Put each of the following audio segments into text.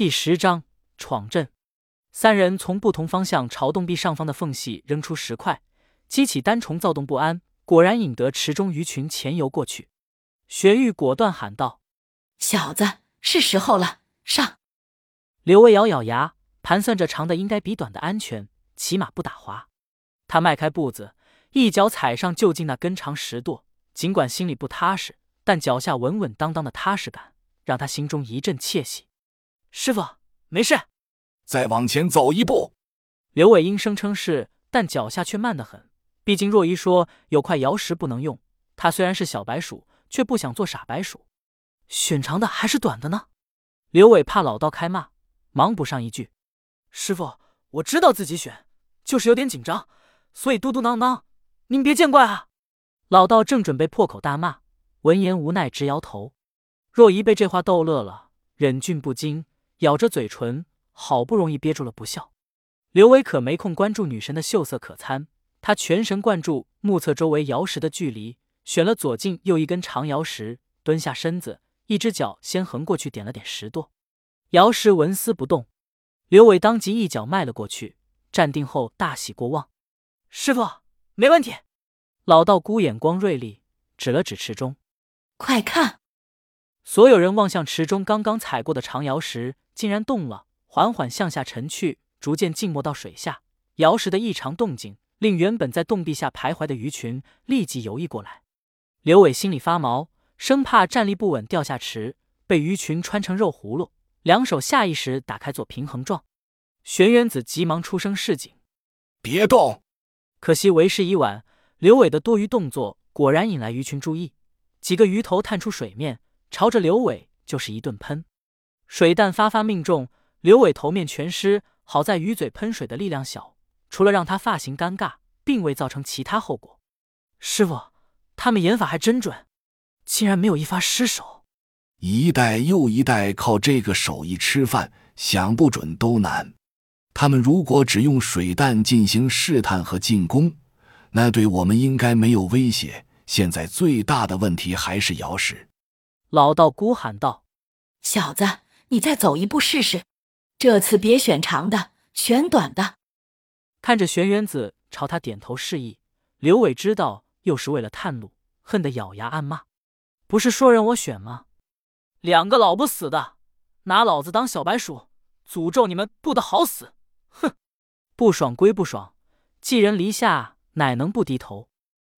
第十章闯阵。三人从不同方向朝洞壁上方的缝隙扔出石块，激起单虫躁动不安，果然引得池中鱼群潜游过去。玄玉果断喊道：“小子，是时候了，上！”刘威咬咬牙，盘算着长的应该比短的安全，起码不打滑。他迈开步子，一脚踩上就近那根长石垛。尽管心里不踏实，但脚下稳稳当当的踏实感，让他心中一阵窃喜。师傅，没事。再往前走一步。刘伟英声称是，但脚下却慢得很。毕竟若依说有块瑶石不能用，他虽然是小白鼠，却不想做傻白鼠。选长的还是短的呢？刘伟怕老道开骂，忙补上一句：“师傅，我知道自己选，就是有点紧张，所以嘟嘟囔囔，您别见怪啊。”老道正准备破口大骂，闻言无奈直摇头。若依被这话逗乐了，忍俊不禁。咬着嘴唇，好不容易憋住了不笑。刘伟可没空关注女神的秀色可餐，他全神贯注目测周围瑶石的距离，选了左近右一根长瑶石，蹲下身子，一只脚先横过去点了点石垛，瑶石纹丝不动。刘伟当即一脚迈了过去，站定后大喜过望：“师傅，没问题。”老道姑眼光锐利，指了指池中：“快看！”所有人望向池中刚刚踩过的长瑶石。竟然动了，缓缓向下沉去，逐渐浸没到水下。瑶石的异常动静，令原本在洞壁下徘徊的鱼群立即游弋过来。刘伟心里发毛，生怕站立不稳掉下池，被鱼群穿成肉葫芦，两手下意识打开做平衡状。玄元子急忙出声示警：“别动！”可惜为时已晚，刘伟的多余动作果然引来鱼群注意，几个鱼头探出水面，朝着刘伟就是一顿喷。水弹发发命中，刘伟头面全湿。好在鱼嘴喷水的力量小，除了让他发型尴尬，并未造成其他后果。师傅，他们演法还真准，竟然没有一发失手。一代又一代靠这个手艺吃饭，想不准都难。他们如果只用水弹进行试探和进攻，那对我们应该没有威胁。现在最大的问题还是瑶石。老道姑喊道：“小子！”你再走一步试试，这次别选长的，选短的。看着玄元子朝他点头示意，刘伟知道又是为了探路，恨得咬牙暗骂：“不是说人我选吗？两个老不死的，拿老子当小白鼠，诅咒你们不得好死！”哼，不爽归不爽，寄人篱下，哪能不低头？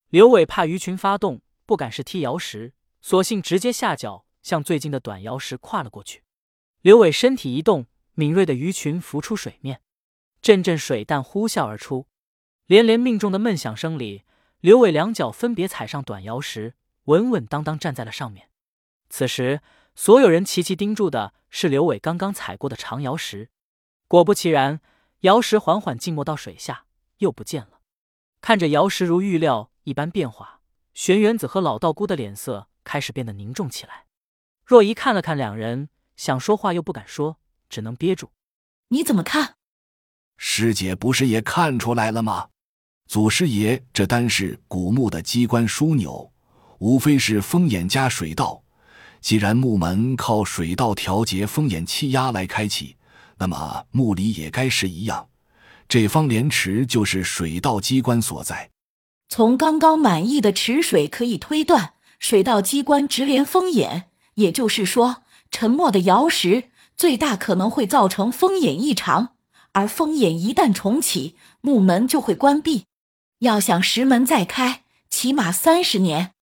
刘伟怕鱼群发动，不敢是踢瑶石，索性直接下脚向最近的短瑶石跨了过去。刘伟身体一动，敏锐的鱼群浮出水面，阵阵水弹呼啸而出，连连命中的闷响声里，刘伟两脚分别踩上短瑶石，稳稳当当站在了上面。此时，所有人齐齐盯住的是刘伟刚刚踩过的长瑶石。果不其然，瑶石缓缓浸没到水下，又不见了。看着瑶石如预料一般变化，玄元子和老道姑的脸色开始变得凝重起来。若仪看了看两人。想说话又不敢说，只能憋住。你怎么看？师姐不是也看出来了吗？祖师爷这单是古墓的机关枢纽，无非是风眼加水道。既然木门靠水道调节风眼气压来开启，那么墓里也该是一样。这方莲池就是水道机关所在。从刚刚满意的池水可以推断，水道机关直连风眼，也就是说。沉默的瑶石最大可能会造成风眼异常，而风眼一旦重启，木门就会关闭。要想石门再开，起码三十年。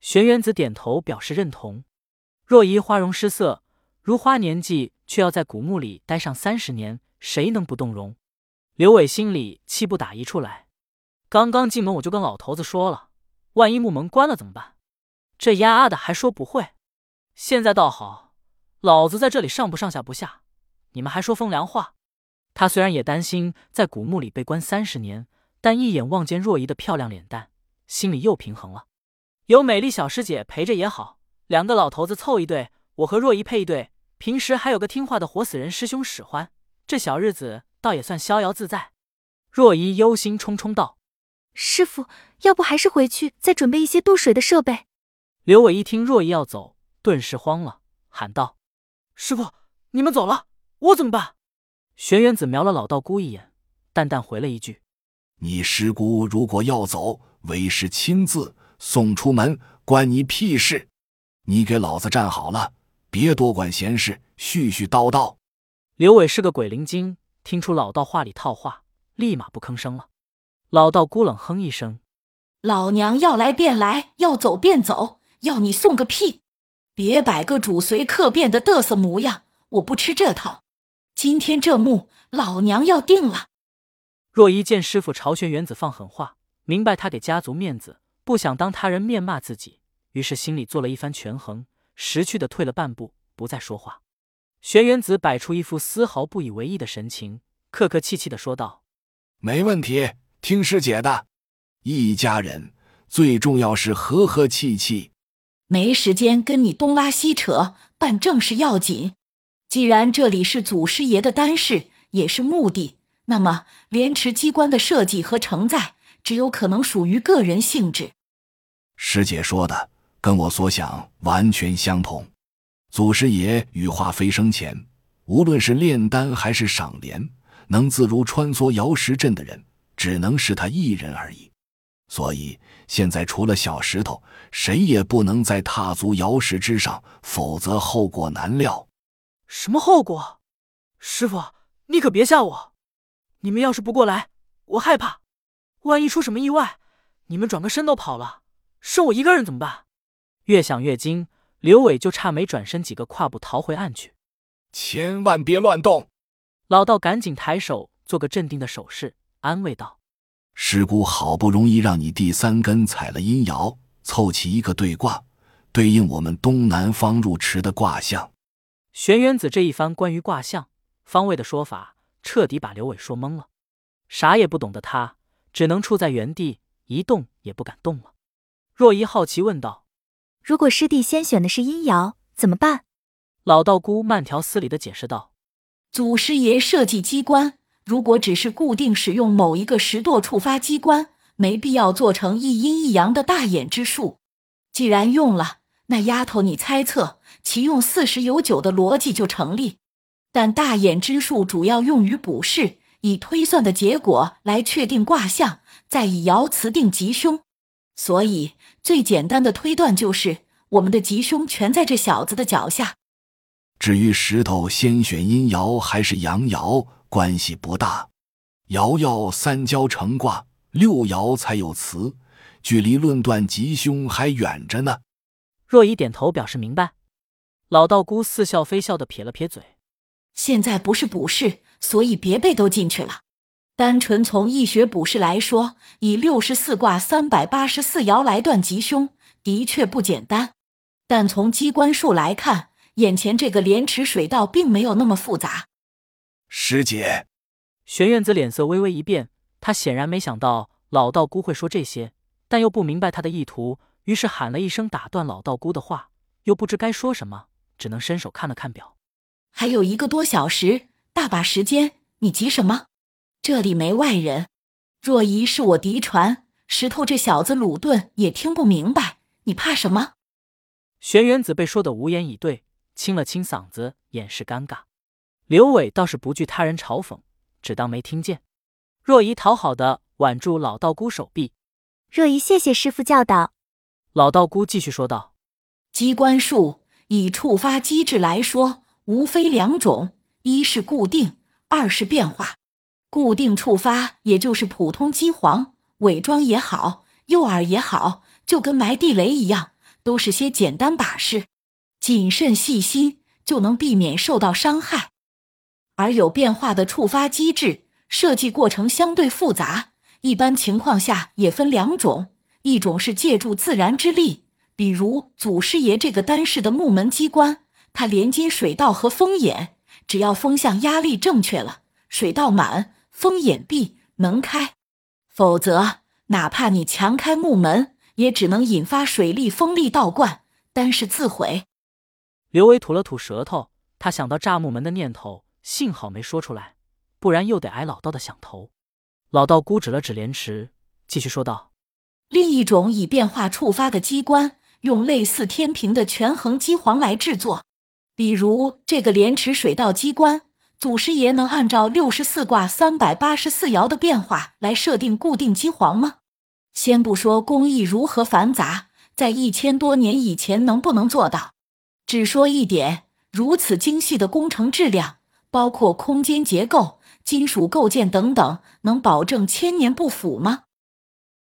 玄元子点头表示认同。若依花容失色，如花年纪却要在古墓里待上三十年，谁能不动容？刘伟心里气不打一处来。刚刚进门我就跟老头子说了，万一木门关了怎么办？这丫的还说不会。现在倒好。老子在这里上不上下不下，你们还说风凉话。他虽然也担心在古墓里被关三十年，但一眼望见若仪的漂亮脸蛋，心里又平衡了。有美丽小师姐陪着也好，两个老头子凑一对，我和若仪配一对，平时还有个听话的活死人师兄使唤，这小日子倒也算逍遥自在。若仪忧心忡忡道：“师傅，要不还是回去再准备一些渡水的设备？”刘伟一听若仪要走，顿时慌了，喊道。师傅，你们走了，我怎么办？玄元子瞄了老道姑一眼，淡淡回了一句：“你师姑如果要走，为师亲自送出门，关你屁事！你给老子站好了，别多管闲事，絮絮叨叨。”刘伟是个鬼灵精，听出老道话里套话，立马不吭声了。老道姑冷哼一声：“老娘要来便来，要走便走，要你送个屁！别摆个主随客便的嘚瑟模样，我不吃这套。今天这幕，老娘要定了。”若一见师傅朝玄元子放狠话，明白他给家族面子，不想当他人面骂自己，于是心里做了一番权衡，识趣的退了半步，不再说话。玄元子摆出一副丝毫不以为意的神情，客客气气的说道：“没问题。”听师姐的，一家人最重要是和和气气。没时间跟你东拉西扯，办正事要紧。既然这里是祖师爷的丹室，也是墓地，那么莲池机关的设计和承载，只有可能属于个人性质。师姐说的跟我所想完全相同。祖师爷羽化飞升前，无论是炼丹还是赏莲，能自如穿梭瑶石阵的人。只能是他一人而已，所以现在除了小石头，谁也不能再踏足瑶石之上，否则后果难料。什么后果？师傅，你可别吓我！你们要是不过来，我害怕，万一出什么意外，你们转个身都跑了，剩我一个人怎么办？越想越惊，刘伟就差没转身几个跨步逃回岸去。千万别乱动！老道赶紧抬手做个镇定的手势。安慰道：“师姑好不容易让你第三根踩了阴爻，凑齐一个对卦，对应我们东南方入池的卦象。”玄元子这一番关于卦象方位的说法，彻底把刘伟说懵了。啥也不懂的他，只能处在原地，一动也不敢动了。若依好奇问道：“如果师弟先选的是阴爻，怎么办？”老道姑慢条斯理的解释道：“祖师爷设计机关。”如果只是固定使用某一个石垛触发机关，没必要做成一阴一阳的大眼之术。既然用了，那丫头你猜测其用四十有九的逻辑就成立。但大眼之术主要用于卜筮，以推算的结果来确定卦象，再以爻辞定吉凶。所以最简单的推断就是，我们的吉凶全在这小子的脚下。至于石头先选阴爻还是阳爻？关系不大，爻要三交成卦，六爻才有词，距离论断吉凶还远着呢。若依点头表示明白，老道姑似笑非笑的撇了撇嘴。现在不是卜筮，所以别背都进去了。单纯从易学卜筮来说，以六十四卦三百八十四爻来断吉凶，的确不简单。但从机关术来看，眼前这个莲池水道并没有那么复杂。师姐，玄院子脸色微微一变，他显然没想到老道姑会说这些，但又不明白他的意图，于是喊了一声打断老道姑的话，又不知该说什么，只能伸手看了看表，还有一个多小时，大把时间，你急什么？这里没外人，若仪是我嫡传，石头这小子鲁钝也听不明白，你怕什么？玄元子被说的无言以对，清了清嗓子，掩饰尴尬。刘伟倒是不惧他人嘲讽，只当没听见。若仪讨好的挽住老道姑手臂，若仪谢谢师傅教导。老道姑继续说道：“机关术以触发机制来说，无非两种：一是固定，二是变化。固定触发，也就是普通机皇，伪装也好，诱饵也好，就跟埋地雷一样，都是些简单把式，谨慎细心就能避免受到伤害。”而有变化的触发机制，设计过程相对复杂。一般情况下也分两种：一种是借助自然之力，比如祖师爷这个单式的木门机关，它连接水道和风眼，只要风向压力正确了，水道满，风眼闭，门开；否则，哪怕你强开木门，也只能引发水力、风力倒灌，单是自毁。刘威吐了吐舌头，他想到炸木门的念头。幸好没说出来不然又得挨老道的响头。老道姑指了指莲池继续说道另一种以变化触发的机关用类似天平的权衡机簧来制作比如这个莲池水稻机关祖师爷能按照六十四卦三百八十四爻的变化来设定固定机簧吗？先不说工艺如何繁杂在一千多年以前能不能做到只说一点如此精细的工程质量包括空间结构金属构件等等能保证千年不腐吗？